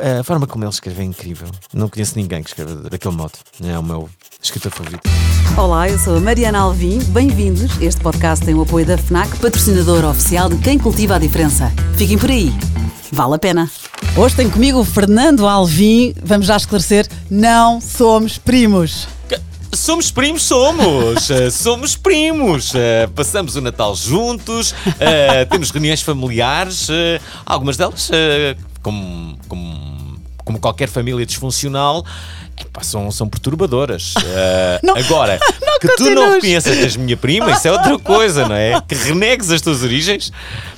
a forma como ele escreve é incrível. Não conheço ninguém que escreva daquele modo. É o meu escritor favorito. Olá, eu sou a Mariana Alvim. Bem-vindos. Este podcast tem o apoio da FNAC, patrocinador oficial de quem cultiva a diferença. Fiquem por aí. Vale a pena. Hoje tem comigo o Fernando Alvim. Vamos já esclarecer: não somos primos. Somos primos, somos! Uh, somos primos! Uh, passamos o Natal juntos, uh, temos reuniões familiares, algumas delas, como, como, como qualquer família disfuncional, Epá, são, são perturbadoras. Não, agora, não que tu não reconheças que és minha prima, isso é outra coisa, não é? Que renegues as tuas origens.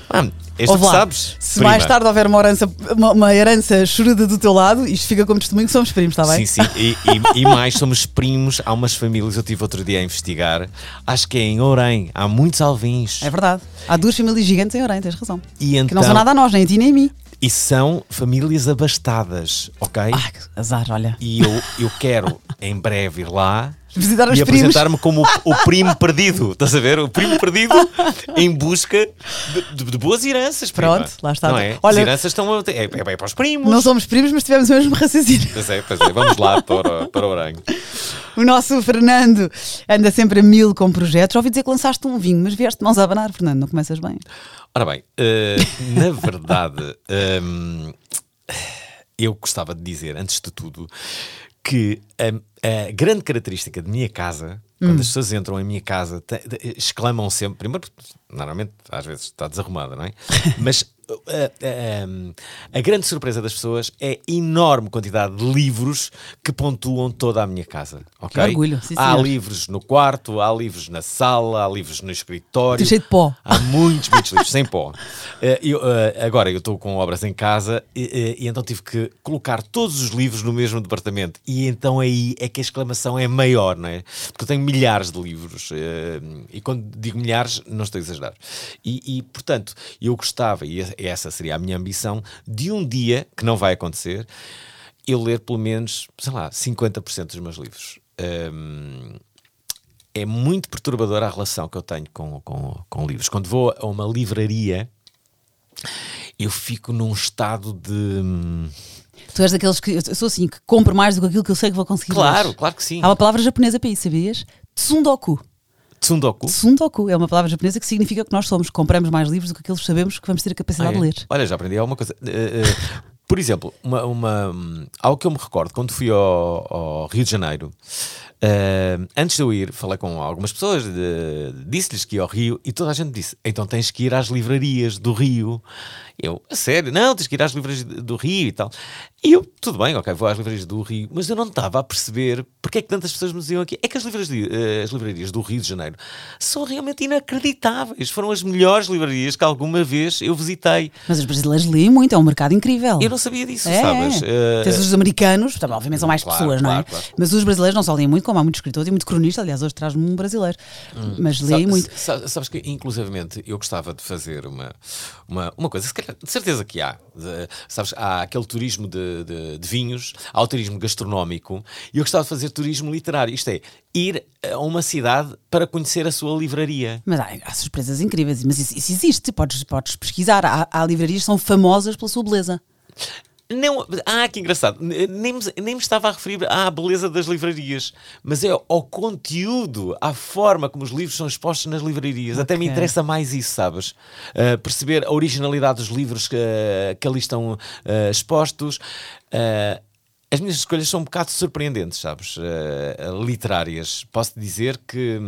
Ah, és tu que sabes. Se prima. mais tarde houver uma herança, uma, uma herança choruda do teu lado, isto fica como testemunho que somos primos, está bem? Sim, sim, e, e- e mais, somos primos. Há umas famílias, eu tive outro dia a investigar, acho que é em Orem, há muitos alvins. É verdade. Há duas famílias gigantes em Orem, tens razão. E Que então, não são nada a nós, nem a ti nem a mim. E são famílias abastadas, ok? Ah, que azar, olha. E eu, eu quero em breve ir lá Visitar e apresentar-me como o, o primo perdido. Estás a ver? O primo perdido em busca de, de- de boas heranças. prima. Pronto, lá está. Não é? Olha- As heranças estão. a- É, é bem para os primos. Não somos primos, mas tivemos o mesmo raciocínio. Pois é, pois é. Vamos lá para, o- para o Orango. O nosso Fernando anda sempre a mil com projetos. Já ouvi dizer que lançaste um vinho, mas vieste mãos a abanar, Fernando. Não começas bem. Ora bem, eh, na verdade, ehm, eu gostava de dizer, antes de tudo, que a, a grande característica de minha casa, quando as pessoas entram em minha casa, te- te- exclamam sempre, primeiro, normalmente às vezes está desarrumada, não é? Mas eh, eh, a grande surpresa das pessoas é a enorme quantidade de livros que pontuam toda a minha casa. ok? orgulho, sim, há senhor. livros no quarto, há livros na sala, há livros no escritório. Tem cheio de pó. Há muitos, muitos livros, sem pó. Eh, eu, eh, agora eu estou com obras em casa e, eh, e então tive que colocar todos os livros no mesmo departamento. E então aí é que a exclamação é maior, não é? Porque eu tenho milhares de livros. eh, e quando digo milhares, não estou a exagerar. E, e, portanto, eu gostava, e essa seria a minha ambição, de um dia, que não vai acontecer, eu ler pelo menos, sei lá, 50% dos meus livros. Ehm, é muito perturbadora a relação que eu tenho com, com, com livros. Quando vou a uma livraria, eu fico num estado de. hum, Tu és daqueles que. Eu sou assim, que compro mais do que aquilo que eu sei que vou conseguir. Claro, ler. claro que sim. Há uma palavra japonesa para isso, sabias? Tsundoku. Tsundoku. Tsundoku é uma palavra japonesa que significa que nós somos, compramos mais livros do que aqueles que sabemos que vamos ter a capacidade Ah, é? de ler. Olha, já aprendi alguma coisa. Eh, eh, por exemplo, uma, uma, algo que eu me recordo quando fui ao, ao Rio de Janeiro, eh, antes de eu ir, falei com algumas pessoas, disse-lhes que ia ao Rio e toda a gente disse: então tens que ir às livrarias do Rio. Eu, a sério, não, tens que ir às livrarias do Rio e tal. E eu, tudo bem, ok, vou às livrarias do Rio, mas eu não estava a perceber porque é que tantas pessoas me diziam aqui. É que as livrarias, eh, as livrarias do Rio de Janeiro são realmente inacreditáveis. Foram as melhores livrarias que alguma vez eu visitei. Mas os brasileiros leem muito, é um mercado incrível. Eu não sabia disso, É, sabes? é. Tens os americanos, também, obviamente são mais Claro, pessoas, não é? claro, claro. Mas os brasileiros não só leem muito, como há muitos escritores e muito cronista. Aliás, hoje traz-me um brasileiro. Mas leem muito. sa- Sabes que, inclusivamente, eu gostava de fazer uma, uma, uma coisa, se calhar, de certeza que há. De- sabes, há aquele turismo de, de- de vinhos, há o turismo gastronómico, e eu gostava de fazer turismo literário. Isto é, ir a uma cidade para conhecer a sua livraria. Mas há, há surpresas incríveis. Mas isso, isso existe, podes, podes pesquisar. Há, há livrarias que são famosas pela sua beleza. Não, ah, que engraçado. Nem me, nem me estava a referir à beleza das livrarias, mas é ao conteúdo, à forma como os livros são expostos nas livrarias. Até me interessa mais isso, sabes? Ah, perceber a originalidade dos livros que, que ali estão ah, expostos. Ah, as minhas escolhas são um bocado surpreendentes, sabes? Literárias. Posso dizer que.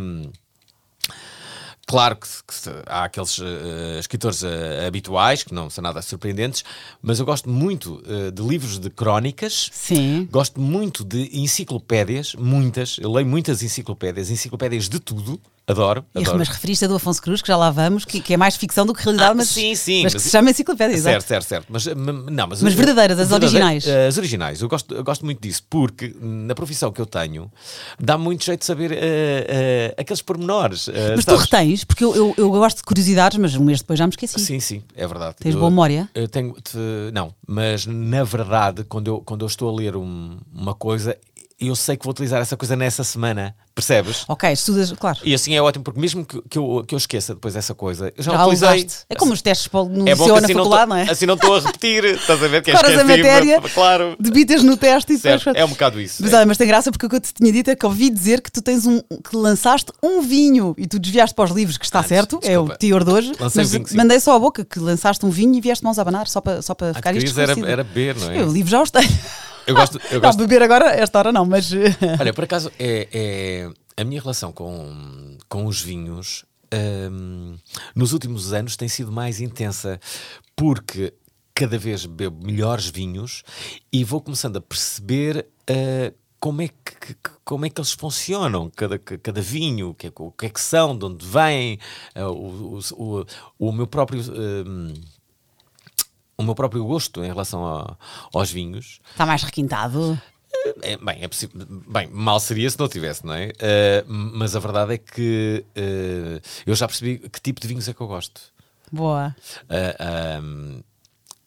Claro que, que há aqueles eh, escritores eh, habituais que não são nada surpreendentes, mas eu gosto muito eh, de livros de crónicas. Sim. Gosto muito de enciclopédias, muitas. Eu leio muitas enciclopédias, enciclopédias de tudo. Adoro. Adoro. mas referiste a do Afonso Cruz, que já lá vamos, que, que é mais ficção do que realidade, Ah, mas, sim, sim, mas que mas- se chama enciclopédia. exato. Certo, certo, certo. Mas, não, mas, Mas verdadeiras, as originais. eh, As originais. Eu gosto, eu gosto muito disso, porque na profissão que eu tenho dá muito jeito de saber eh, eh, aqueles pormenores. eh, Mas tu sabes? retens, porque eu, eu, eu gosto de curiosidades, mas um mês depois já me esqueci. Sim, sim, é verdade. Tens Eu- boa memória? Eu tenho, te- não, mas na verdade, quando eu, quando eu estou a ler um- uma coisa, eu sei que vou utilizar essa coisa nessa semana, percebes? Ok, estudas, claro. E assim é ótimo, porque mesmo que, que, eu, que eu esqueça depois dessa coisa, eu já, Já utilizei. usaste. É como os testes para o- no É liceu ou na assim não, faculdade, tô, não é? assim não estou a repetir, estás a ver? Que é Decoras a matéria. Claro, Debitas no teste e depois. certo, é um bocado isso. Mas é. olha, mas tem graça porque o que eu te tinha dito é que ouvi dizer que tu tens um. que lançaste um vinho e tu desviaste para os livros, que está Antes, certo, é o desculpa. teor de hoje. Lancei mas um vinho, sim. mandei só a boca que lançaste um vinho e vieste mãos a abanar só para, só para Ah, ficar isto era, era beber, não é? Eu livro já os tenho. Eu gosto, eu Não, gosto, beber agora, esta hora não, mas. Olha, por acaso, é, é- a minha relação com, com os vinhos hum, nos últimos anos tem sido mais intensa porque cada vez bebo melhores vinhos e vou começando a perceber ah, como, é que, como é que eles funcionam, cada, cada vinho, o que, é, o que é que são, de onde vêm, ah, o, o, o, meu próprio. hum, o meu próprio gosto em relação aos vinhos Está mais requintado. É, bem, é possível, bem, mal seria se não tivesse, não é? Eh, mas a verdade é que eh, eu já percebi que tipo de vinhos é que eu gosto. Boa. Ah, ahm,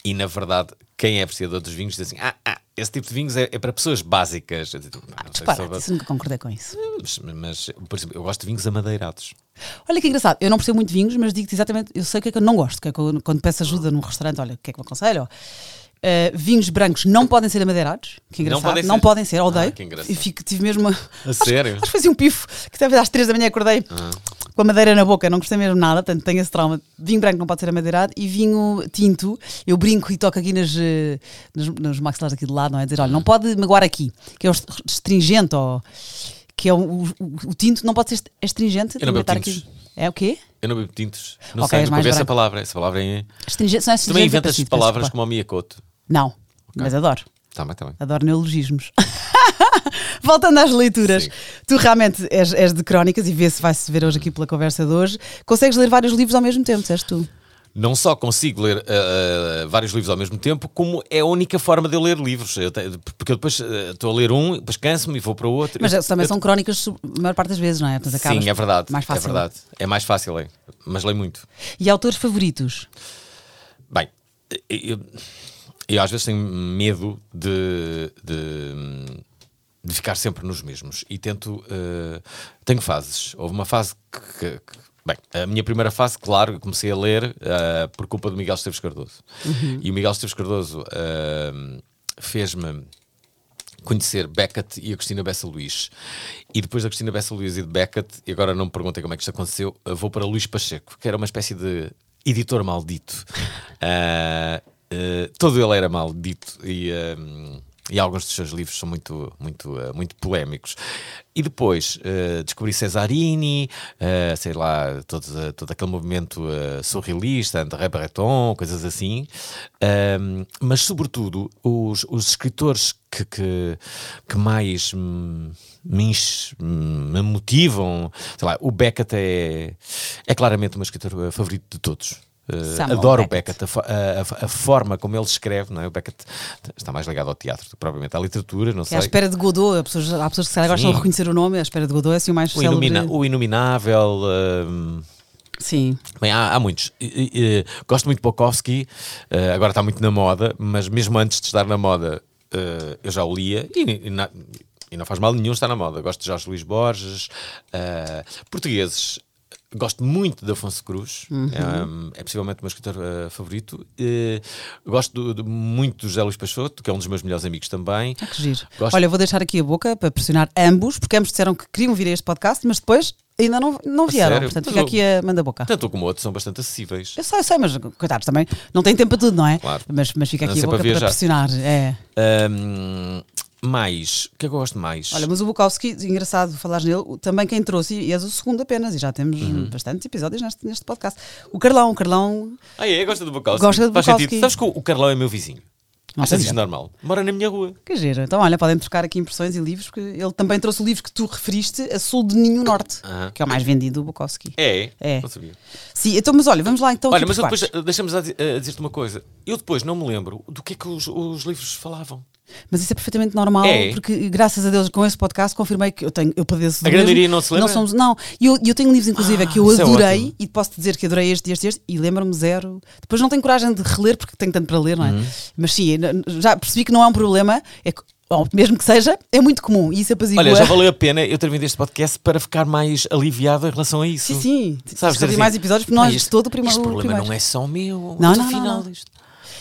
e na verdade, quem é apreciador dos vinhos diz assim: ah, ah, esse tipo de vinhos é, é para pessoas básicas. "Ah, se Disparate, isso nunca concordei com isso. mas, mas, por exemplo, eu gosto de vinhos amadeirados. Olha que engraçado, eu não percebo muito de vinhos, mas digo-te exatamente, eu sei o que é que eu não gosto, que é que eu, quando peço ajuda num restaurante, olha, o que é que me aconselho? Uh, vinhos brancos não podem ser amadeirados, que engraçado, podem não ser? podem ser, odeio. Ah, e fico, tive mesmo uma. A sério? Acho que fazia um pifo, que talvez às 3 da manhã acordei Ah. com a madeira na boca, não gostei mesmo nada, portanto tenho esse trauma. Vinho branco não pode ser amadeirado e vinho tinto, eu brinco e toco aqui nas, eh, nos, nos maxilares aqui de lado, não é? Dizer, olha, não pode magoar aqui, que é o astringente, ou que é o, o, o tinto, não pode ser astringente. Eu não bebo aqui. É o quê? Eu não bebo tintos. Não Ok, sei, ouvi essa branco. palavra. Essa palavra é. Astringente, não é Também astringente, inventas palavras como a Miyakoto. Não, mas adoro. Tá bem, tá. Adoro neologismos. Voltando às leituras, Sim. tu realmente és, és de crónicas e vê-se, vai-se ver hoje aqui pela conversa de hoje. Consegues ler vários livros ao mesmo tempo, és tu? não só consigo ler ah, vários livros ao mesmo tempo, como é a única forma de eu ler livros. Eu te- porque eu depois ah, estou a ler um, depois canso-me e vou para o outro. Mas Eu- também eu- são crónicas a maior parte das vezes, não é? Portanto, Sim, é verdade. Mais fácil. É verdade. É mais fácil, é. Mas leio muito. E autores favoritos? Bem, eu, eu às vezes tenho medo de, de, de ficar sempre nos mesmos e tento. eh, tenho fases. Houve uma fase que. que- Bem, a minha primeira fase, claro, comecei a ler eh, por culpa do Miguel Esteves Cardoso. E o Miguel Esteves Cardoso eh, fez-me conhecer Beckett e a Cristina Bessa Luís. E depois da Cristina Bessa Luís e de Beckett, e agora não me perguntem como é que isto aconteceu, eu vou para Luís Pacheco, que era uma espécie de editor maldito. Ah, ah, todo ele era maldito e, ah, e alguns dos seus livros são muito, muito, ah, muito polémicos. E depois ah, descobri Cesarini, sei lá, todo, todo aquele movimento surrealista, André Breton, coisas assim. Ah, mas, sobretudo, os, os escritores que, que, que mais hum, me, hum, me motivam, sei lá, o Beckett é, é claramente o meu escritor eh, favorito de todos. Samuel adoro o Beckett. Beckett, a, a- a- forma como ele escreve, não é? O Beckett está mais ligado ao teatro do que propriamente à literatura, não Que é à sei. espera de Godot, há pessoas, há pessoas que se gostam de reconhecer o nome, à espera de Godot é assim o mais O. Inumina- o Inominável. hum, Sim. Bem, há, há muitos. E- e- gosto muito de Bukowski, eh, agora está muito na moda, mas mesmo antes de estar na moda, eh, eu já o lia e, e na- e não faz mal nenhum estar na moda. Gosto de Jorge Luís Borges, eh, portugueses. Gosto muito de Afonso Cruz, é, é possivelmente o meu escritor eh, favorito. Eh, gosto do- muito do José Luís Peixoto, que é um dos meus melhores amigos também. Ah, que giro. Gosto- Olha, vou deixar aqui a boca para pressionar ambos, porque ambos disseram que queriam vir a este podcast, mas depois ainda não, não vieram. sério? Portanto, Mas fica eu- aqui a manda boca. Tanto um como o outro são bastante acessíveis. Eu sei, eu sei, mas coitados também não tem tempo para tudo, não é? Claro. Mas, mas fica Não aqui a sempre boca a para viajar. pressionar. É. Ahm, mais, o que é que eu gosto mais? Olha, mas o Bukowski, engraçado falares nele, também quem trouxe, e és o segundo apenas, e já temos Uhum. bastantes episódios neste, neste podcast. O Carlão, o Carlão, Ah, é? Gosta do Bukowski? Gosta do Faz Bukowski. sentido. Sabes que o Carlão é meu vizinho? Não Achas isto normal? Mora na minha rua. que giro. Então, olha, podem trocar aqui impressões e livros, porque ele também trouxe o livro que tu referiste, A Sul de Ninho Norte, que é o mais vendido do Bukowski. É? É. Não sabia. Sim, então, mas olha, vamos lá então. Olha, mas eu depois, eh, deixa-me a a dizer-te uma coisa. Eu depois não me lembro do que é que os, os livros falavam. Mas isso é perfeitamente normal, É. porque graças a Deus com esse podcast confirmei que eu tenho, eu padeço A grande não se lembra? somos, não, e eu, eu tenho livros inclusive Ah, que eu é adorei ótimo. e posso dizer que adorei este, este, este e lembro-me zero. Depois não tenho coragem de reler porque tenho tanto para ler, não é? Uhum. Mas sim, já percebi que não é um problema. É que ou mesmo que seja, é muito comum. E isso apazigua. Olha, já valeu a pena eu ter vindo este podcast para ficar mais aliviado em relação a isso. Sim, sim. Sabes, Sabes, mais assim, episódios, porque nós "Ah, este- todo o primeiro. Este problema primeiro. não é só meu. Não, não, afinal não, não.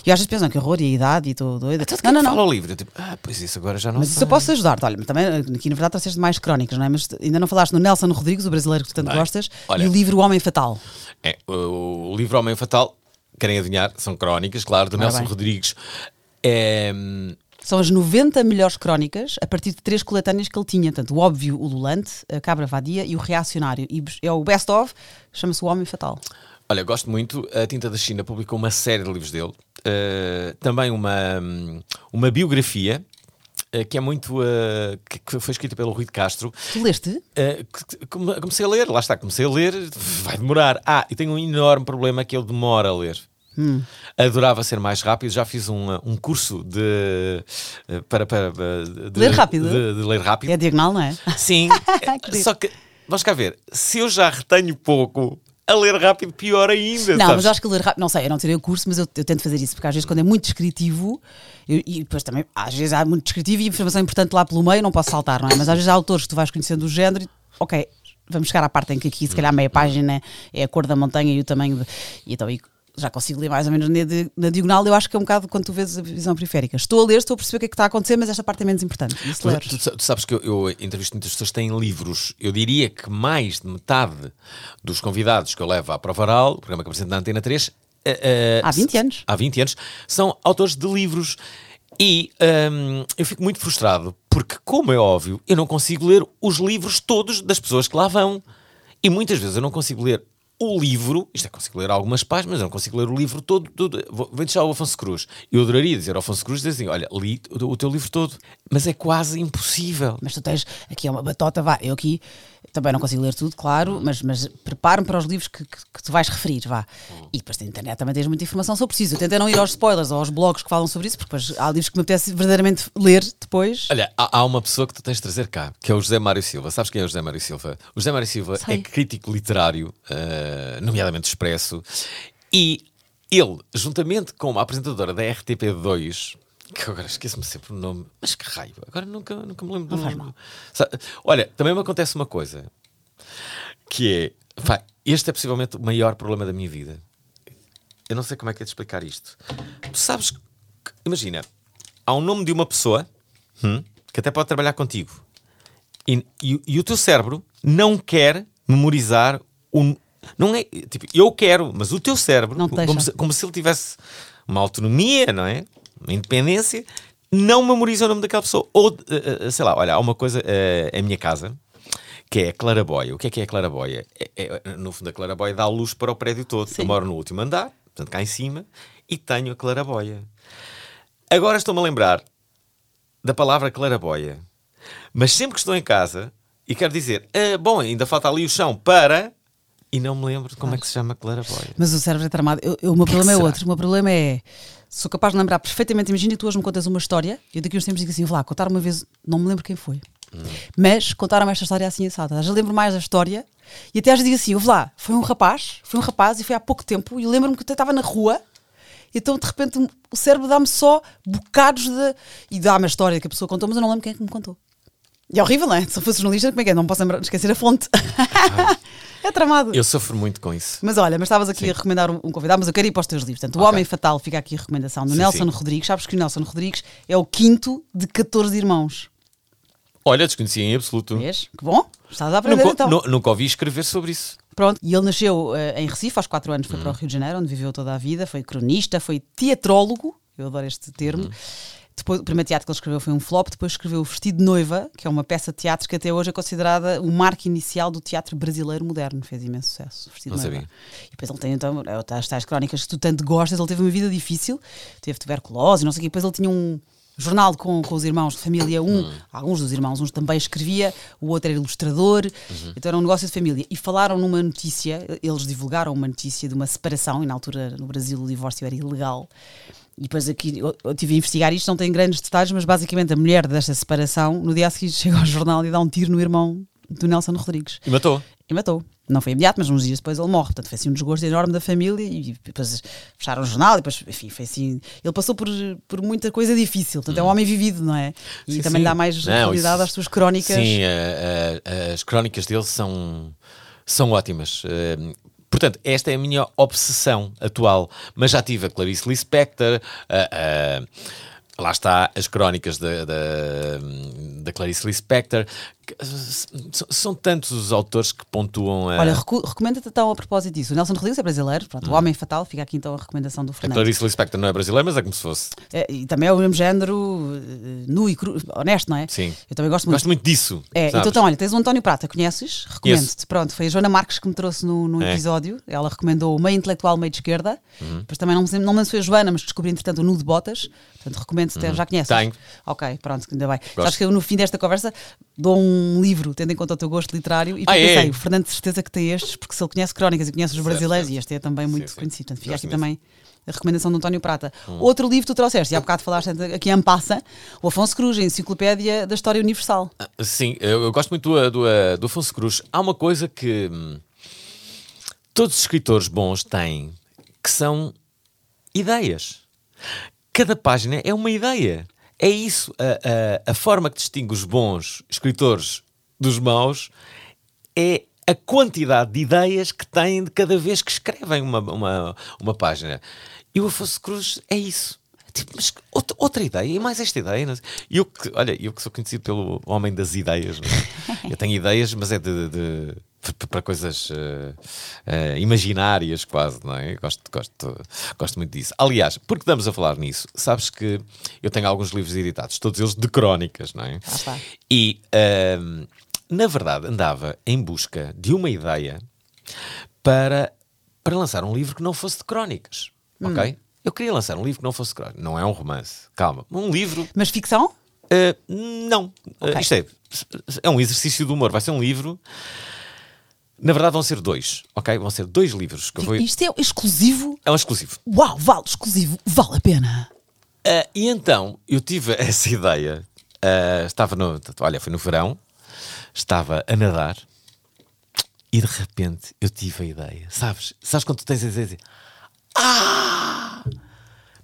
E às vezes pensam que horror e a idade e estou doida. Então, de Não, quem não, fala não. ao livro? Eu tipo, ah, pois isso agora já não Mas isso sei. eu posso ajudar-te. Olha, mas também aqui na verdade trouxeste mais crónicas, não é? Mas ainda não falaste no Nelson Rodrigues, o brasileiro que tu tanto Bem, gostas, olha. e o livro O Homem Fatal. É, o, o livro Homem Fatal, querem adivinhar, são crónicas, claro, do Nelson bem. Rodrigues. É, São as 90 melhores crónicas a partir de três coletâneas que ele tinha. Tanto o óbvio, o Lulante, a Cabra Vadia e o Reacionário. E é o best of, chama-se O Homem Fatal. olha, gosto muito. A Tinta da China publicou uma série de livros dele. Uh, também uma, uma biografia. uh, Que é muito. uh, que- foi escrita pelo Rui de Castro. Tu leste? Uh, comecei a ler, lá está, comecei a ler, vai demorar. Ah, e tenho um enorme problema que eu demoro a ler. Hum. Adorava ser mais rápido, já fiz um, um curso de, para, para, de, Ler rápido? de- de ler rápido. É diagonal, não é? Sim, só que, vamos cá ver, se eu já retenho pouco, a ler rápido, pior ainda. Não, sabes? mas eu acho que ler rápido, não sei, eu não tirei o curso, mas eu, eu tento fazer isso, porque às vezes quando é muito descritivo, eu- e depois também, às vezes há muito descritivo e informação importante lá pelo meio, não posso saltar, não é? Mas às vezes há autores que tu vais conhecendo o género e, ok, vamos chegar à parte em que aqui, se calhar, meia página é a cor da montanha e o tamanho, de, e então aí já consigo ler mais ou menos na, di- na diagonal, eu acho que é um bocado quando tu vês a visão periférica. Estou a ler, estou a perceber o que é que está a acontecer, mas esta parte é menos importante. Isso Tu, tu sa- tu sabes que eu, eu entrevisto muitas pessoas que têm livros. Eu diria que mais de metade dos convidados que eu levo à Prova Oral, o programa que apresento na Antena 3, eh, eh, Há 20 anos. há 20 anos, são autores de livros. E hum, eu fico muito frustrado porque, como é óbvio, eu não consigo ler os livros todos das pessoas que lá vão. E muitas vezes eu não consigo ler o livro, isto é, consigo ler algumas páginas, mas não consigo ler o livro todo. todo. Vou, vou deixar o Afonso Cruz. Eu adoraria dizer ao Afonso Cruz dizer assim: olha, li o, o teu livro todo, mas é quase impossível. Mas tu tens aqui uma batota, vá. Eu aqui também não consigo ler tudo, claro, mas, mas preparo-me para os livros que, que, que tu vais referir, vá. E depois na internet também tens muita informação sobre preciso. Eu tentei não ir aos spoilers ou aos blogs que falam sobre isso, porque depois há livros que me apetece verdadeiramente ler depois. Olha, há, há uma pessoa que tu tens de trazer cá, que é o José Mário Silva. Sabes quem é o José Mário Silva? O José Mário Silva Sei. é crítico literário, eh, nomeadamente expresso, e ele, juntamente com a apresentadora da RTP2, que agora esqueço-me sempre o nome, mas que raio, agora nunca, nunca me lembro do nome. Sa- Olha, também me acontece uma coisa, que é, pá, este é possivelmente o maior problema da minha vida. Eu não sei como é que é de explicar isto. Tu sabes, que- imagina, há um nome de uma pessoa hum, que até pode trabalhar contigo. E, e- e o teu cérebro não quer memorizar um. Não é. Tipo, eu quero, mas o teu cérebro, como, se, como se ele tivesse uma autonomia, não é? Uma independência, não memoriza o nome daquela pessoa. Ou, eh, sei lá, olha, há uma coisa, eh, a minha casa, que é a claraboia. O que é que é a claraboia? É, é- no fundo, a claraboia dá luz para o prédio todo. Sim. Eu moro no último andar, portanto, cá em cima, e tenho a claraboia. Agora estou-me a lembrar da palavra claraboia. Mas sempre que estou em casa e quero dizer, "Ah, bom, ainda falta ali o chão para. E não me lembro de como é que se chama claraboia. Mas o cérebro é tramado. Eu, eu- o meu que problema é será? outro. O meu problema é. Sou capaz de lembrar perfeitamente. Imagina que tu hoje me contas uma história e eu daqui uns tempos digo assim: vou lá, contar uma vez, não me lembro quem foi. Hum. Mas contaram-me esta história assim assada. Já lembro mais da história e até às vezes digo assim: vou lá, foi um rapaz, foi um rapaz e foi há pouco tempo e eu lembro-me que até estava na rua. Então de repente o cérebro dá-me só bocados de. e dá-me a história que a pessoa contou, mas eu não lembro quem é que me contou. E é horrível, não é? Se eu fosse jornalista, como é que é? Não posso lembrar, esquecer a fonte. é tramado. Eu sofro muito com isso. Mas olha, mas estavas aqui a recomendar um, um convidado, mas eu quero ir para os teus livros. Portanto, O Ok. Homem Fatal fica aqui a recomendação do Sim, Nelson sim. Rodrigues. Sabes que o Nelson Rodrigues é o quinto de 14 irmãos. Olha, desconhecia em absoluto. Vês? Que bom. Estás a aprender Nunca, então. nu- nunca ouvi escrever sobre isso. Pronto. E ele nasceu eh, em Recife, aos 4 anos foi Hum. para o Rio de Janeiro, onde viveu toda a vida. Foi cronista, foi teatrólogo. Eu adoro este termo. Hum. Depois, o primeiro teatro que ele escreveu foi um flop. Depois escreveu O Vestido de Noiva, que é uma peça de teatro que até hoje é considerada o marco inicial do teatro brasileiro moderno. Fez imenso sucesso. Vestido Não de Noiva. sabia. E depois ele tem então é, as tais crónicas que tu tanto gostas. Ele teve uma vida difícil, teve tuberculose, não sei o quê. Depois ele tinha um jornal com, com os irmãos de família. Um, Hum. alguns dos irmãos, uns também escrevia, o outro era ilustrador. Uhum. Então era um negócio de família. E falaram numa notícia, eles divulgaram uma notícia de uma separação, e na altura no Brasil o divórcio era ilegal. E depois aqui eu, eu tive a investigar isto, não tem grandes detalhes, mas basicamente a mulher desta separação, no dia a seguir chega ao jornal e dá um tiro no irmão do Nelson Rodrigues. E matou. E matou. Não foi imediato, mas uns dias depois ele morre. Portanto, foi assim um desgosto enorme da família e depois fecharam o jornal e depois, enfim, foi assim. Ele passou por, por muita coisa difícil. Portanto, é um homem vivido, não é? E Sim, também sim. dá mais realidade às suas crónicas. Sim, eh, eh, as crónicas dele são, são ótimas. Eh, portanto, esta é a minha obsessão atual. Mas já tive a Clarice Lispector, a- a- lá está as crónicas da, da, Clarice Lispector. São, tantos os autores que pontuam a. Olha, recomenda-te então a propósito disso. O Nelson Rodrigues é brasileiro, pronto, o Homem Fatal, fica aqui então a recomendação do a Fernando. Clarice Lispector não é brasileira, mas é como se fosse. É, e também é o mesmo género, eh, nu e cru, honesto, não é? Sim. Eu também gosto muito. Gosto muito disso. É, sabes? então, então, olha, tens o António Prata, conheces? Recomendo-te. Pronto, foi a Joana Marques que me trouxe no, no É. episódio. Ela recomendou o meio intelectual, meio de esquerda. Depois também não, me- não foi a Joana, mas descobri entretanto o Nu de Botas. Portanto, recomendo-te, já conheces? Tenho. Ok, pronto, ainda bem. Sabes que eu no fim desta conversa dou um livro, tendo em conta o teu gosto literário, e Ah, é? pensei, o Fernando de certeza que tem estes, porque se ele conhece crónicas e conhece os brasileiros, certo. e este é também muito sim. conhecido. Portanto, fica Gosto aqui imenso. também a recomendação do António Prata. Outro livro tu trouxeste, e há bocado falaste aqui em Passa, o Afonso Cruz, a Enciclopédia da História Universal. Sim, eu, eu gosto muito do, do, do Afonso Cruz. Há uma coisa que hum, todos os escritores bons têm, que são ideias. Cada página é uma ideia. É isso. A, a, a forma que distingue os bons escritores dos maus é a quantidade de ideias que têm de cada vez que escrevem uma, uma, uma página. E o Afonso Cruz é isso. Tipo, mas outra, outra ideia, e mais esta ideia. E eu que, olha, eu que sou conhecido pelo homem das ideias. não é? eu tenho ideias, mas é de. de- para- coisas eh, eh, imaginárias, quase, não é? Gosto, gosto, gosto muito disso. Aliás, porque estamos a falar nisso, sabes que eu tenho alguns livros editados, todos eles de crónicas, não é? Ah. E, ahm, na verdade, andava em busca de uma ideia para, para lançar um livro que não fosse de crónicas, ok? Eu queria lançar um livro que não fosse de crónicas. Não é um romance, calma. Um livro... Mas ficção? ah, não. Ah, Ok. isto é, é um exercício de humor. Vai ser um livro... Na verdade vão ser dois, ok? Vão ser dois livros que eu vou... Isto é exclusivo? É um exclusivo. Uau, vale, exclusivo, vale a pena. Ah, e então eu tive essa ideia. Ah, estava no. Olha, foi no verão, estava a nadar e de repente eu tive a ideia. Sabes? Sabes quando tu tens a ideia? Ah!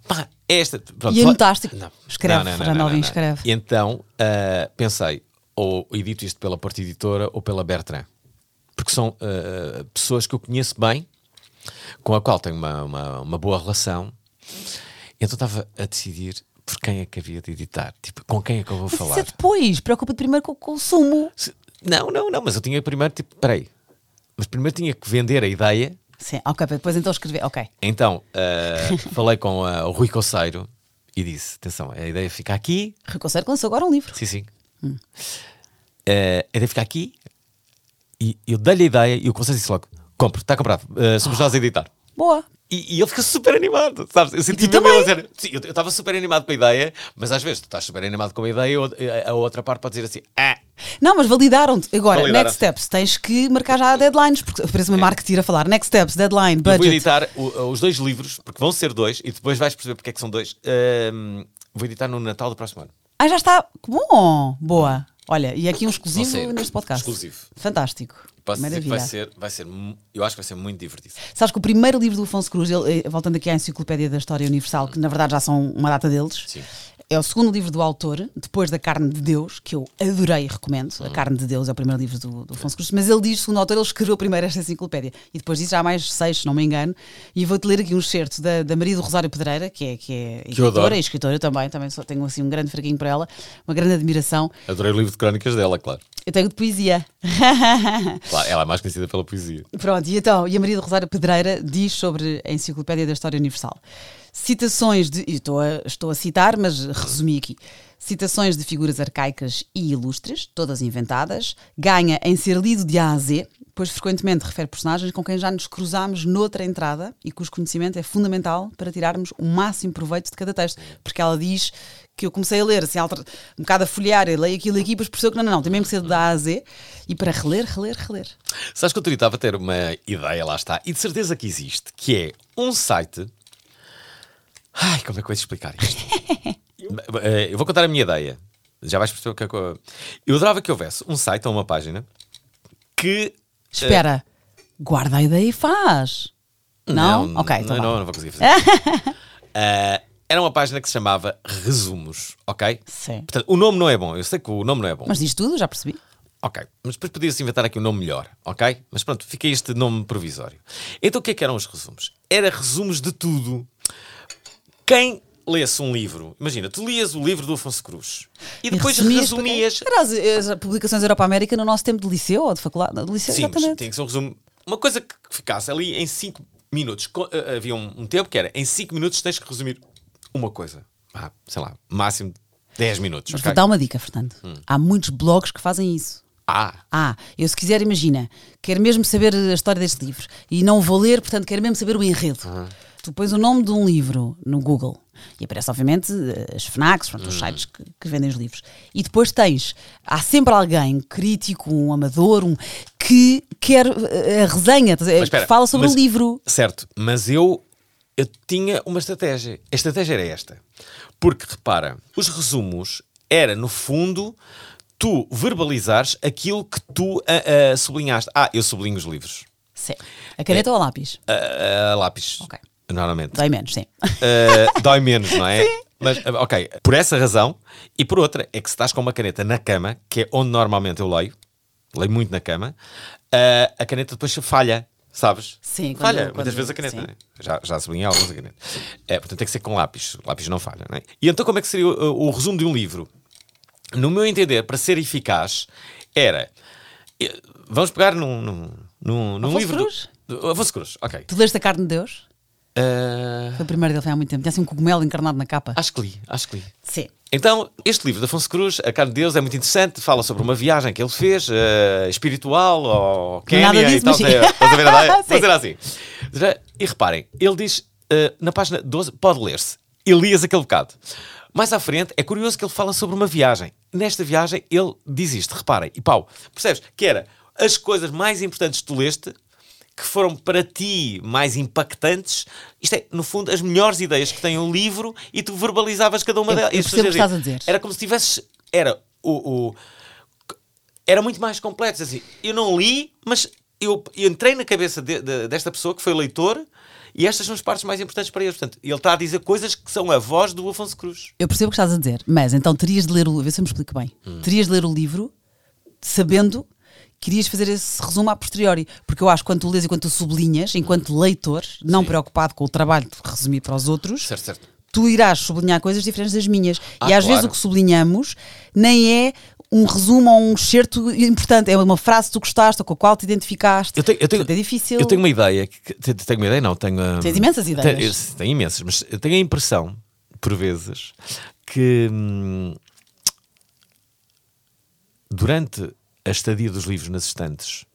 Pá, esta. pronto, E anotaste? Escreve, Fernando Alvim, não. escreve. E então ah, pensei, ou edito isto pela Porta Editora ou pela Bertrand. Porque são ah, pessoas que eu conheço bem, com a qual tenho uma, uma, uma boa relação. Então estava a decidir por quem é que havia de editar. Tipo, com quem é que eu vou Mas isso falar? é depois, preocupa-te primeiro com o consumo. Se- Não, não, não, mas eu tinha primeiro, tipo, peraí. Mas primeiro tinha que vender a ideia. Sim, ok, depois então escrever. Ok. Então, ah, falei com o Rui Coceiro e disse: atenção, a ideia fica aqui. Reconselho lançou agora um livro. Sim, sim. Ah, a ideia fica aqui. E eu dei-lhe a ideia e o Conceito disse logo: compre, está comprado. Ah, somos nós a editar. Boa. E, e ele fica super animado, sabes? Eu senti mesmo ele a dizer. Sim, eu estava super animado com a ideia, mas às vezes tu estás super animado com a ideia e a outra parte pode dizer assim: ah, Não, mas validaram-te. Agora, Validaram. next steps, tens que marcar já deadlines, porque parece uma marketing a falar. Next steps, deadline, eu vou budget. editar o- os dois livros, porque vão ser dois, e depois vais perceber porque é que são dois. Ahm, vou editar no Natal do próximo ano. Ah, já está. Bom, boa. Olha, e aqui um exclusivo ser neste podcast. exclusivo. Fantástico. Posso dizer que Maravilha. vai ser, vai ser, eu acho que vai ser muito divertido. Sabes que o primeiro livro do Afonso Cruz, ele, eh, voltando aqui à Enciclopédia da História Universal, que na verdade já são uma data deles, Sim. É o segundo livro do autor, depois da Carne de Deus, que eu adorei e recomendo. Hum. A Carne de Deus é o primeiro livro do, do Afonso Cruz, mas ele diz, segundo o autor, ele escreveu primeiro esta enciclopédia. E depois disso já há mais seis, se não me engano. E vou-te ler aqui um excerto da, da Maria do Rosário Pedreira, que é, que é escritora e escritora também, também só tenho assim um grande fraquinho para ela, uma grande admiração. Adorei o livro de crónicas dela, claro. Eu tenho de poesia. Claro, ela é mais conhecida pela poesia. Pronto, e então, e a Maria do Rosário Pedreira diz sobre a Enciclopédia da História Universal. Citações de. Estou a, estou a citar, mas resumi aqui. Citações de figuras arcaicas e ilustres, todas inventadas, ganha em ser lido de A a Z, pois frequentemente refere personagens com quem já nos cruzámos noutra entrada e cujo conhecimento é fundamental para tirarmos o máximo proveito de cada texto. Porque ela diz que eu comecei a ler, assim, um bocado a folhear, e leio aquilo aqui, depois percebeu que não, não, não, tem mesmo que ser de A a Z, e para reler, reler, reler. Sabes que eu estava a ter uma ideia, lá está, e de certeza que existe, que é um site. Ai, como é que eu vou explicar isto? Eh, eu vou contar a minha ideia. Já vais perceber o que é que eu. Eu adorava que houvesse um site ou uma página que. Espera, Guarda a ideia e faz. Não? ok, então não, não, não vou conseguir fazer. Ah, era uma página que se chamava Resumos, ok? Sim. Portanto, o nome não é bom. Eu sei que o nome não é bom. Mas diz tudo, já percebi. Ok, mas depois podia-se inventar aqui um nome melhor, ok? Mas pronto, fica este nome provisório. Então o que é que eram os resumos? Era resumos de tudo. Quem lesse um livro, imagina, tu lias o livro do Afonso Cruz e depois resumias para resumias. quem? Era as, publicações Europa América no nosso tempo de liceu ou de faculdade? De liceu, Sim, mas exatamente. tinha que ser um resumo. Uma coisa que ficasse ali em 5 minutos. Eh, Havia um, um tempo que era em 5 minutos tens que resumir uma coisa. Ah, sei lá, máximo 10 minutos. Mas vou dar uma dica, Fernando. Hum. Há muitos blogs que fazem isso. Ah, Ah, eu se quiser, imagina, quero mesmo saber a história deste livro e não vou ler, portanto, quero mesmo saber o enredo. Tu pões o nome de um livro no Google e aparece, obviamente, as FNACs, portanto, os sites que, que vendem os livros. E depois tens, há sempre alguém, crítico, um amador, um que quer eh, a resenha, a Mas espera, que fala sobre mas- o livro. Certo, mas eu, eu tinha uma estratégia. A estratégia era esta. Porque, repara, os resumos era, no fundo, tu verbalizares aquilo que tu ah, ah, sublinhaste. Ah, eu sublinho os livros. Sim. A caneta ou a lápis? Ah, ah, lápis. Ok. Normalmente. Dói menos, sim. Uh, dói menos, não é? Mas, uh, ok, por essa razão e por outra, é que se estás com uma caneta na cama, que é onde normalmente eu leio, leio muito na cama, uh, a caneta depois falha, sabes? Sim, quando- falha, quando- muitas vezes a caneta. sim. né? Já, já sublinhei alguns a caneta. É, portanto, tem que ser com lápis, o lápis não falha, não é? E então, como é que seria o, o resumo de um livro? No meu entender, para ser eficaz, era. eh, Vamos pegar num, num, num, num livro. Cruz? Do, Afonso Cruz, ok. Tu leste a carne de Deus? Uh, Foi o primeiro dele, há muito tempo. Tinha assim um cogumelo encarnado na capa. acho que li, acho que li. Sim. Então, este livro de Afonso Cruz, A Carne de Deus, é muito interessante. Fala sobre uma viagem que ele fez, eh, espiritual, ao Quénia Nada e disso, tal. mas Estás a ver a dizer assim. E reparem, ele diz, eh, na página 12, pode ler-se. Elias aquele bocado. Mais à frente, é curioso que ele fala sobre uma viagem. Nesta viagem, ele diz isto, reparem. E pau, percebes? Que era as coisas mais importantes que tu leste, que foram para ti mais impactantes. Isto é, no fundo, as melhores ideias que tem o livro e tu verbalizavas cada uma Eu- delas. eu percebo o que estás a dizer. Era como se tivesses. Era o. o- era muito mais complexo. Assim, eu não li, mas eu, eu entrei na cabeça de- de- desta pessoa que foi leitor e estas são as partes mais importantes para ele. Portanto, ele está a dizer coisas que são a voz do Afonso Cruz. Eu percebo o que estás a dizer, mas então terias de ler o livro, vê se eu me explico bem. Hum. Terias de ler o livro sabendo que irias fazer esse resumo a posteriori. Porque eu acho que quando tu lês e quando tu sublinhas, enquanto leitor, não preocupado com o trabalho de resumir para os outros, Certo, certo. tu irás sublinhar coisas diferentes das minhas. Ah, e às claro. vezes o que sublinhamos nem é um resumo ou um excerto importante, é uma frase que tu gostaste ou com a qual te identificaste. Eu tenho, eu tenho, é difícil. Eu tenho uma ideia. que- tenho uma ideia, não. Tenho, hum, Tens imensas ideias. Tenho, tenho imensas, mas eu tenho a impressão, por vezes, que hum, durante a estadia dos livros nas estantes,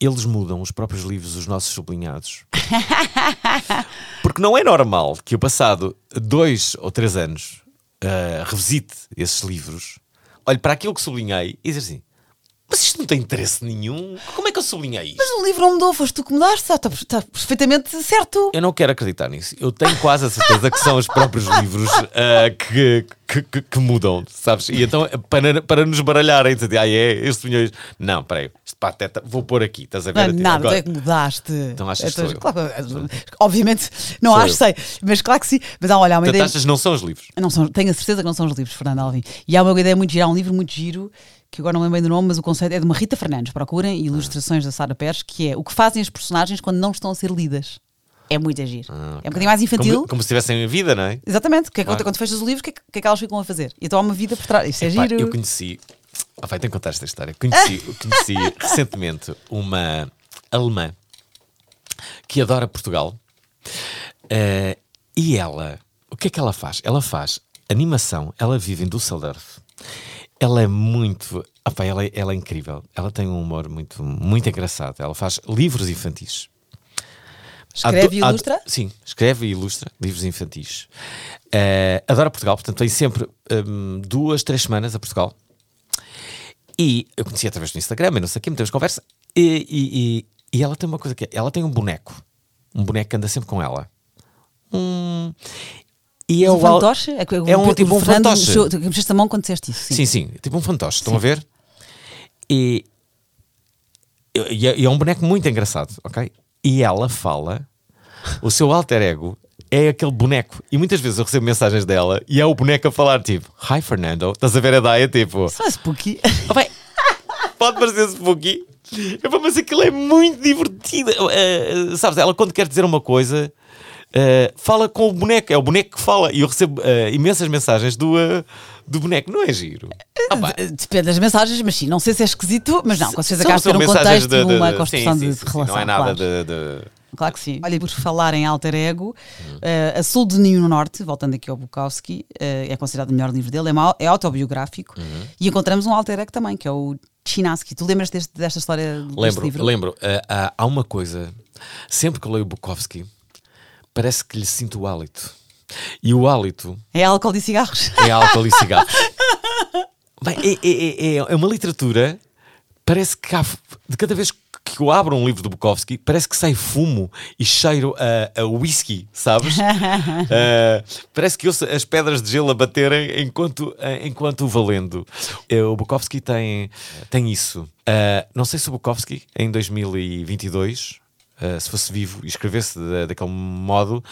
eles mudam os próprios livros, os nossos sublinhados. Porque não é normal que eu, passado dois ou três anos, ah, revisite esses livros, olhe para aquilo que sublinhei e dizer assim: Mas isto não tem interesse nenhum. Como é que eu sublinhei isto? Mas o livro não mudou, foste tu que mudaste, está, está- perfeitamente certo. Eu não quero acreditar nisso. Eu tenho quase a certeza que são os próprios livros ah, que, que, que- que mudam, sabes? E então, para, para nos baralharem, dizer, ah, é, este vinho. Não, peraí, pateta, vou pôr aqui, estás a ver? Não, Tipo, nada, agora- é que mudaste. Então achas que sou eu? claro, obviamente, não Sou acho, eu. sei, mas claro que sim. Mas há, olha, há uma Portanto, ideia. achas que não são os livros? Não são, tenho a certeza que não são os livros, Fernando Alvim. E há uma ideia muito gira, há um livro muito giro, que agora não lembro bem do nome, mas o conceito é de uma Rita Fernandes. Procurem ilustrações da Sara Pérez, que é o que fazem as personagens quando não estão a ser lidas. É muito agir. Ah, É um bocadinho mais infantil. Como, como se tivessem a vida, não é? Exatamente. O que é que Claro. quando fechas o livro, o que é que, que é que elas ficam a fazer? Então há uma vida por trás. Isso é Pá, giro. eu conheci. Ah, vai, tenho que contar esta história. Conheci, conheci recentemente uma alemã que adora Portugal eh, e ela, o que é que ela faz? Ela faz animação, ela vive em Düsseldorf. Ela é muito. ah, pá, ela, é- ela é incrível. Ela tem um humor muito, muito engraçado. Ela faz livros infantis. Escreve e Ado- ilustra? ado- sim, escreve e ilustra livros infantis. Eh, adora Portugal, portanto, vem sempre hum, duas, três semanas a Portugal. E eu conheci através do Instagram, e não sei o quê, metemos conversa. E, e, e, e ela tem uma coisa que é: ela tem um boneco. Um boneco que anda sempre com ela. Hum, e é um o fantoche? É, o- é um tipo um Fernando fantoche. Tu mexeste a mão quando disseste isso. Sim. Sim, sim, tipo um fantoche, estão a ver? E e é um boneco muito engraçado, ok? E ela fala, o seu alter ego é aquele boneco. E muitas vezes eu recebo mensagens dela e é o boneco a falar tipo: Hi Fernando, estás a ver a Daya? Tipo, Só spooky. "Oh, bem, pode parecer spooky, Eu, mas aquilo é muito divertido. Eh, sabes, ela quando quer dizer uma coisa. eh, fala com o boneco, é o boneco que fala e eu recebo eh, imensas mensagens do, do boneco, não é giro? Ah, Depende das mensagens, mas sim, não sei se é esquisito, mas não, com certeza que há de ter são um mensagens contexto de- de- uma construção sim, de, sim, de sim, relação. Não é nada claro. de- de Claro que sim. Olha, por falar em alter ego, eh, A Sul de Ninho no Norte, voltando aqui ao Bukowski, eh, é considerado o melhor livro dele, é, mau- é autobiográfico e encontramos um alter ego também, que é o Chinaski. Tu lembras deste, desta história deste Lembro, livro? lembro. Ah, ah, há uma coisa, sempre que eu leio Bukowski, parece que lhe sinto o hálito. E o hálito É álcool e cigarros. é álcool e cigarro. Bem, é, é- é- é uma literatura, parece que há, de cada vez que eu abro um livro do Bukowski, parece que sai fumo e cheiro a, a whisky, sabes? Ah, parece que ouço as pedras de gelo a baterem enquanto, ah, enquanto vou lendo. Eh, O Bukowski tem, tem isso. Não sei se o Bukowski, em 2022, ah, se fosse vivo e escrevesse da- daquele modo,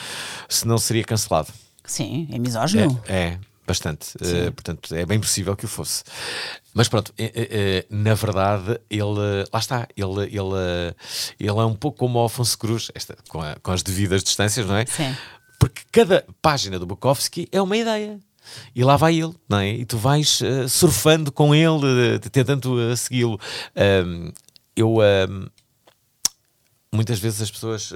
se não seria cancelado. Sim, é misógino. É, é, bastante. Eh, portanto, é bem possível que o fosse. Mas pronto, eh, eh, na verdade, ele, lá está, ele, ele, ele é um pouco como o Afonso Cruz, esta, com, a- com as devidas distâncias, não é? Sim. Porque cada página do Bukowski é uma ideia. E lá vai ele, não é? E tu vais eh, surfando com ele, tentando eh, segui-lo. Ahm, eu. ahm, muitas vezes as pessoas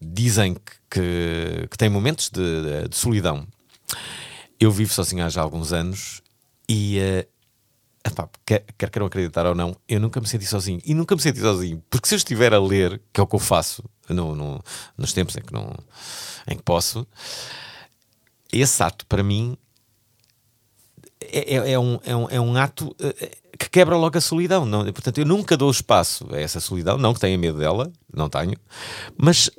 dizem que, que, que têm momentos de, de solidão. Eu vivo sozinho há já alguns anos e. eh, epá, quer, quer queiram acreditar ou não, eu nunca me senti sozinho. E nunca me senti sozinho, porque se eu estiver a ler, que é o que eu faço no, no- nos tempos em que, não, em que posso, esse ato para mim é, é- é um, é, um, é um ato eh, que quebra logo a solidão. Não, portanto, eu nunca dou espaço a essa solidão, não que tenha medo dela, não tenho, mas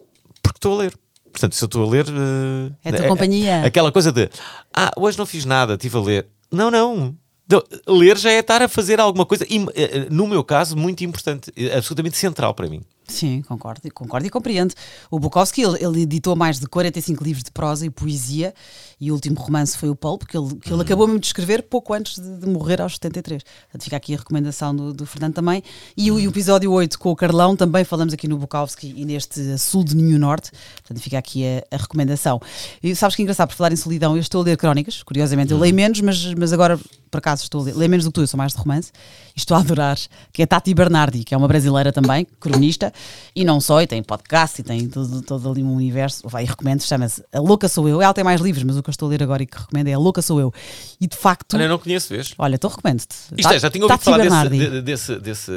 porque estou a ler. Portanto, se eu estou a ler. eh, É a tua companhia. Aquela coisa de ah, hoje não fiz nada, estive a ler. Não, não. Não, Ler já é estar a fazer alguma coisa, e, eh, no meu caso, muito importante, eh, absolutamente central para mim. Sim, concordo, concordo e compreendo. O Bukowski, ele, ele editou mais de 45 livros de prosa e poesia, e o último romance foi o Pulp, que ele, que ele acabou mesmo de escrever pouco antes de, de morrer aos 73. Portanto, fica aqui a recomendação do, do Fernando também. E o, e o episódio 8 com o Carlão, também falamos aqui no Bukowski e neste Sul de Ninho Norte. Portanto, fica aqui a, a recomendação. E sabes que é engraçado, por falar em solidão, eu estou a ler crónicas, curiosamente, eu leio menos, mas, mas agora, por acaso, estou a ler, leio menos do que tu, eu sou mais de romance, e estou a adorar, que é Tati Bernardi, que é uma brasileira também, cronista, e não só, e tem podcast, e tem todo, todo ali um universo, vai, recomendo, chama-se A Louca Sou Eu, ela tem mais livros, mas o que eu estou a ler agora e que recomendo é A Louca Sou Eu, e de facto, Olha, eu não conheço, vês? olha, então recomendo-te. Isto é, já tinha ouvido Tati falar desse, Bernardi. de- desse, desse,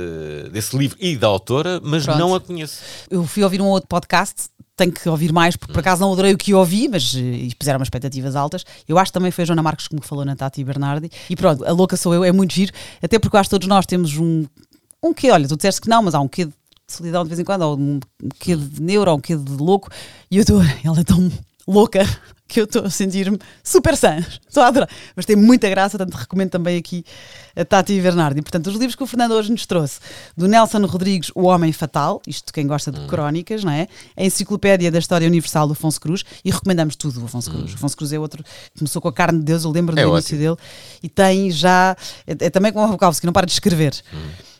desse livro e da autora, mas Pronto. não a conheço. Eu fui ouvir um outro podcast, tenho que ouvir mais, porque por acaso não adorei o que ouvi, mas eh, puseram umas expectativas altas. Eu acho que também foi a Joana Marques que me falou na Tati Bernardi. E pronto, a louca sou eu, é muito giro, até porque acho que todos nós temos um, um quê, olha, tu disseste que não, mas há um quê de solidão de vez em quando, ou um quê de neuro, ou um quê de louco, e eu estou, ela é tão louca que eu estou a sentir-me super sã, estou a adorar, mas tem muita graça, portanto recomendo também aqui a Tati Bernardi. Portanto, os livros que o Fernando hoje nos trouxe, do Nelson Rodrigues, O Homem Fatal, isto quem gosta de crónicas, não é? A Enciclopédia da História Universal do Afonso Cruz, e recomendamos tudo do Afonso Cruz. O Afonso Cruz é outro, começou com a carne de Deus, eu lembro do É início dele, e tem já, é, é também como o Bukowski, não para de escrever.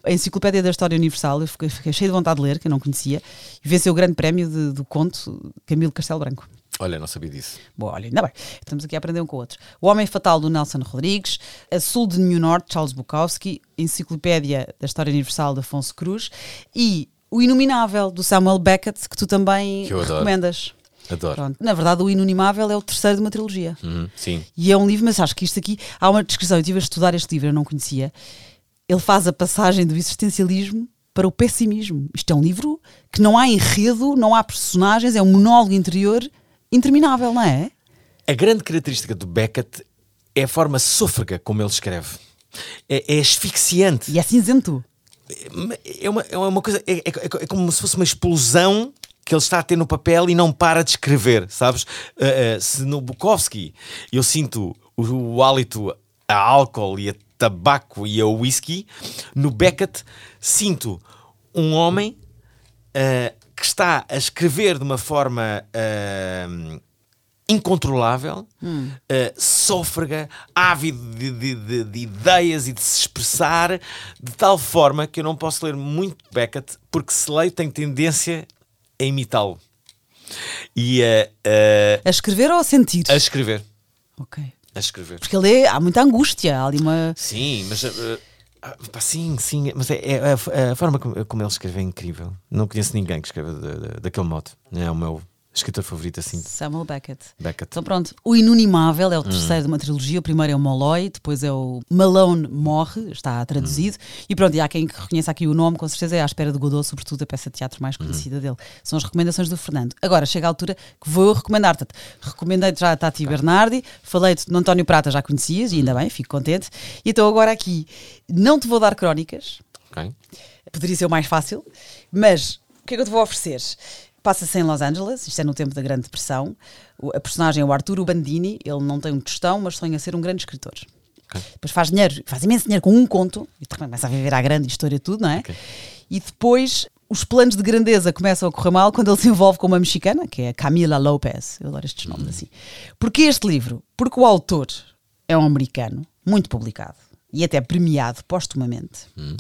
A Enciclopédia da História Universal, eu fiquei, fiquei cheio de vontade de ler, que eu não conhecia, e venceu o grande prémio de- do conto Camilo Castelo Branco. Olha, não sabia disso. Bom, olha, ainda bem. Estamos aqui a aprender um com o outro. O Homem Fatal do Nelson Rodrigues, A Sul de New Norte, Charles Bukowski, Enciclopédia da História Universal de Afonso Cruz e O Inominável do Samuel Beckett, que tu também Que eu adoro. recomendas. Adoro. Pronto. Na verdade, O Inunimável é o terceiro de uma trilogia. Uhum, sim. E é um livro, mas acho que isto aqui há uma descrição. Eu estive a estudar este livro, eu não conhecia. Ele faz a passagem do existencialismo para o pessimismo. Isto é um livro que não há enredo, não há personagens, é um monólogo interior interminável, não é? A grande característica do Beckett é a forma sôfrega como ele escreve. É, é asfixiante. E é cinzento. É uma, é uma coisa. É, é- é como se fosse uma explosão que ele está a ter no papel e não para de escrever, sabes? Uh, uh, se no Bukowski eu sinto o, o hálito a álcool e a tabaco e a whisky, no Beckett sinto um homem uh, que está a escrever de uma forma uh, incontrolável, hum. uh, sófrega, ávido de, de, de, de, ideias e de se expressar, de tal forma que eu não posso ler muito Beckett, porque se leio tenho tendência a imitá-lo. E, uh, a escrever ou a sentir? A escrever. Ok. A escrever. Porque ele é, há muita angústia, há ali uma. Sim, mas. Uh, sim, sim, mas é, é, é, a forma como, como, ele escreve é incrível. Não conheço ninguém que escreva daquele modo. É o meu, escritor favorito assim? Samuel Beckett. Beckett. Então pronto, o Inunimável é o terceiro hum. de uma trilogia. O primeiro é o Molloy, depois é o Malone Morre, está traduzido. Hum. E pronto, e há quem reconheça aqui o nome, com certeza é à espera de Godot, sobretudo a peça de teatro mais conhecida hum. dele. São as recomendações do Fernando. Agora chega a altura que vou recomendar-te. Recomendei-te já a Tati. Bernardi, falei-te no António Prata, já conhecias, e ainda bem, fico contente. E então agora aqui, não te vou dar crónicas. Okay. Poderia ser o mais fácil, mas o que é que eu te vou oferecer? Passa-se em Los Angeles, isto é no tempo da Grande Depressão. O, a personagem é o Arturo Bandini, ele não tem um tostão, mas sonha ser um grande escritor. Okay. Depois faz dinheiro, faz imenso dinheiro com um conto, e começa a viver à grande história tudo, não é? Okay. E depois os planos de grandeza começam a correr mal quando ele se envolve com uma mexicana, que é Camila Lopez. Eu adoro estes nomes assim. Porquê este livro? Porque o autor é um americano, muito publicado e até premiado postumamente. Hum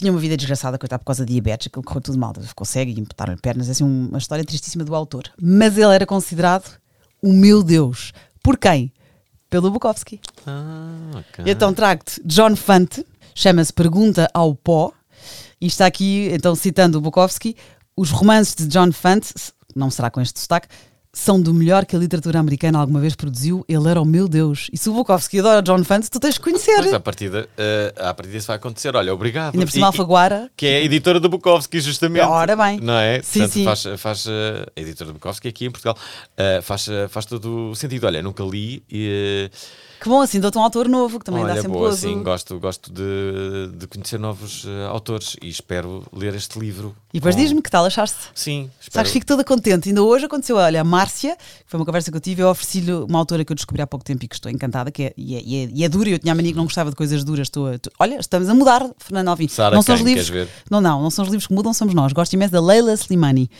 tinha uma vida desgraçada, coitado, por causa de diabetes, aquilo correu tudo mal, ficou cego e imputaram pernas, é assim uma história tristíssima do autor. Mas ele era considerado o meu Deus. Por quem? Pelo Bukowski. Ah, okay. Então trago-te John Fante, chama-se Pergunta ao Pó, e está aqui, então citando o Bukowski, os romances de John Fante, não será com este sotaque, são do melhor que a literatura americana alguma vez produziu. Ele era o meu Deus. E se o Bukowski adora John Fante, tu tens de conhecer. Pois, a partir, de, uh, a partir disso vai acontecer. Olha, obrigado. Ainda por cima, Alfaguara. Que é a editora do Bukowski, justamente. Ora bem. Não é? Sim, Portanto, sim. Faz, faz, uh, a editora do Bukowski aqui em Portugal uh, faz, faz todo o sentido. Olha, nunca li e que bom, assim, dou-te um autor novo, que também Olha, dá sempre boa, gozo. sim, gosto, gosto de, de conhecer novos uh, autores e espero ler este livro. E depois com... diz-me que tal achaste? Sim, espero. Sabes, fico toda contente. Ainda hoje aconteceu, olha, a Márcia, que foi uma conversa que eu tive, eu ofereci-lhe uma autora que eu descobri há pouco tempo e que estou encantada, que é, e, é, e, é, e é dura, eu tinha a mania que não gostava de coisas duras. Estou a, tu, olha, estamos a mudar, Fernando Alvim. Sara não são os livros, Não, não, não são os livros que mudam, somos nós. Gosto imenso da Leila Slimani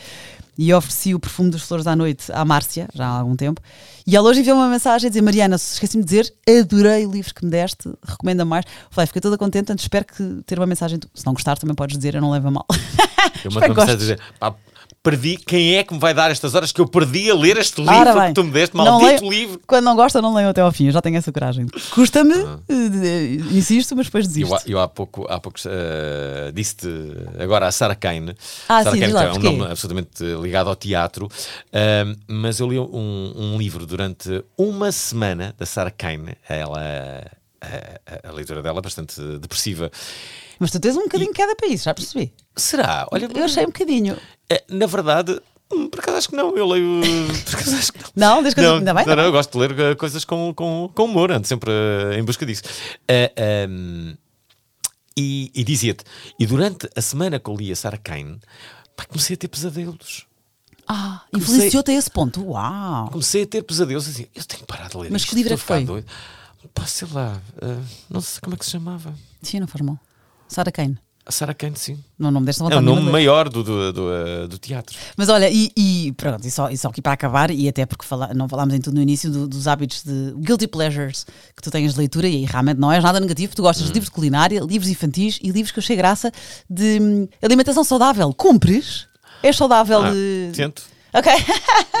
e ofereci o perfume das flores à noite à Márcia, já há algum tempo. E ela hoje enviou uma mensagem a dizer: Mariana, esqueci-me de dizer, adorei o livro que me deste, recomenda mais. Falei, fiquei toda contente, portanto, espero que ter uma mensagem. Se não gostar, também podes dizer, eu não levo a mal. Eu mando uma mensagem a dizer: pá, perdi, quem é que me vai dar estas horas que eu perdi a ler este livro que tu me deste, maldito leio, livro. Quando não gosta, não leio até ao fim, eu já tenho essa coragem. Custa-me, ah. uh, insisto, mas depois desisto. Eu, eu há pouco, há pouco uh, disse-te agora a Sarah Kane. Ah, Sarah sim, Kane, lá, é um nome absolutamente ligado ao teatro, uh, mas eu li um, um, livro durante uma semana da Sarah Kane, ela, a, a, a leitura dela bastante depressiva. Mas tu tens um bocadinho e... cada país, já percebi. Será? Olha, eu achei um bocadinho. É, na verdade, hum, por acaso acho que não, eu leio. Por acaso acho que não. Não, desde que não, ainda bem. Não, não, eu gosto de ler uh, coisas com, com, com humor, ando sempre uh, em busca disso. Uh, um, e, e dizia-te, e durante a semana que eu li a Sarah Kane, pá, comecei a ter pesadelos. Ah, influenciou-te a esse ponto. Uau! Comecei a ter pesadelos assim, eu tenho que parar de ler. Mas isto, que livro é que foi? Doido. Pá, sei lá, uh, não sei como é que se chamava. Sim, não faz mal. Sarah Kane. A Sarah Kane, sim. Não, não me deste É o nome maior do, do, do, uh, do, teatro. Mas olha, e, e pronto, e só, e só aqui para acabar, e até porque fala, não falámos em tudo no início do, dos hábitos de guilty pleasures que tu tens de leitura, e realmente não és nada negativo, tu gostas hum. de livros de culinária, livros infantis e livros que eu achei graça de hum, alimentação saudável. Cumpres? És saudável ah, de. Tento. Ok.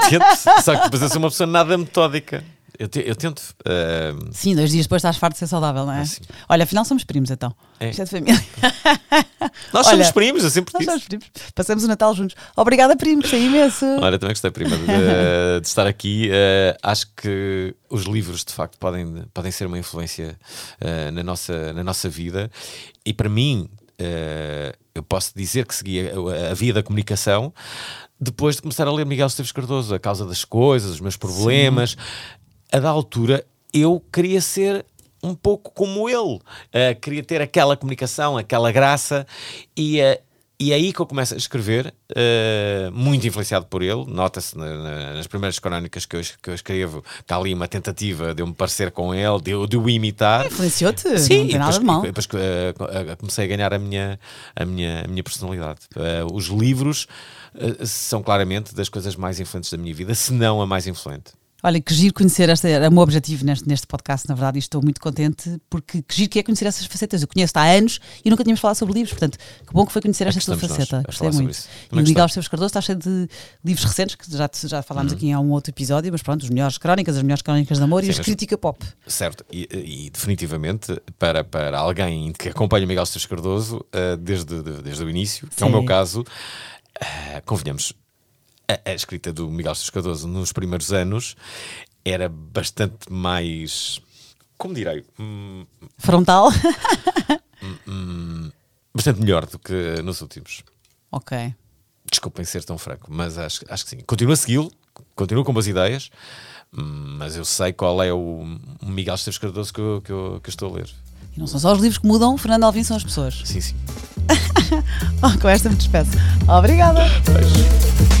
Tento, só que depois eu sou uma pessoa nada metódica. Eu, te, eu tento. Uh... Sim, dois dias depois estás farto de ser saudável, não é? Ah, Olha, afinal somos primos então. É. Isto é de família. Nós Olha, somos primos, eu sempre disse. Nós somos primos. Passamos o Natal juntos. Obrigada, primo, gostei imenso. Olha, também gostei, prima, de, de estar aqui. Uh, acho que os livros, de facto, podem, podem ser uma influência uh, na, nossa, na nossa vida. E para mim, uh, eu posso dizer que segui a, a via da comunicação depois de começar a ler Miguel Esteves Cardoso, a causa das coisas, os meus problemas. A da altura, eu queria ser um pouco como ele. Uh, queria ter aquela comunicação, aquela graça e, uh, E é aí que eu começo a escrever, uh, muito influenciado por ele. Nota-se na, na, nas primeiras crónicas que eu, que eu escrevo há ali uma tentativa de eu me parecer com ele, de, de o imitar. Influenciou-te? Sim, não tem nada depois, de mal. depois uh, comecei a ganhar a minha, a minha, a minha personalidade. Uh, os livros são claramente das coisas mais influentes da minha vida, se não a mais influente. Olha, que giro conhecer esta, era o meu objetivo neste, neste podcast, na verdade, e estou muito contente porque que giro que é conhecer essas facetas. Eu conheço-te há anos e nunca tínhamos falado sobre livros, portanto, que bom que foi conhecer esta tua faceta. Gostei muito. E o Miguel Esteves Cardoso está cheio de livros recentes, que já, já falámos uhum. aqui em um outro episódio, mas pronto, os melhores crónicas, as melhores crónicas de amor Sim, e as crítica pop. Certo, e, e, definitivamente para, para alguém que acompanha o Miguel Esteves Cardoso uh, desde, de, desde o início, que Sim. é o meu caso, uh, convenhamos, a, a, escrita do Miguel Esteves Cardoso nos primeiros anos era bastante mais. Como direi? Hum, Frontal? hum, hum, bastante melhor do que nos últimos. Ok. Desculpem ser tão franco, mas acho, acho que sim. Continuo a segui-lo, continuo com boas ideias, mas eu sei qual é o Miguel Esteves Cardoso que eu, que, eu, que eu estou a ler. E não são só os livros que mudam, Fernando Alvim são as pessoas. Sim, sim. oh, com esta me despeço. Obrigada. Beijo.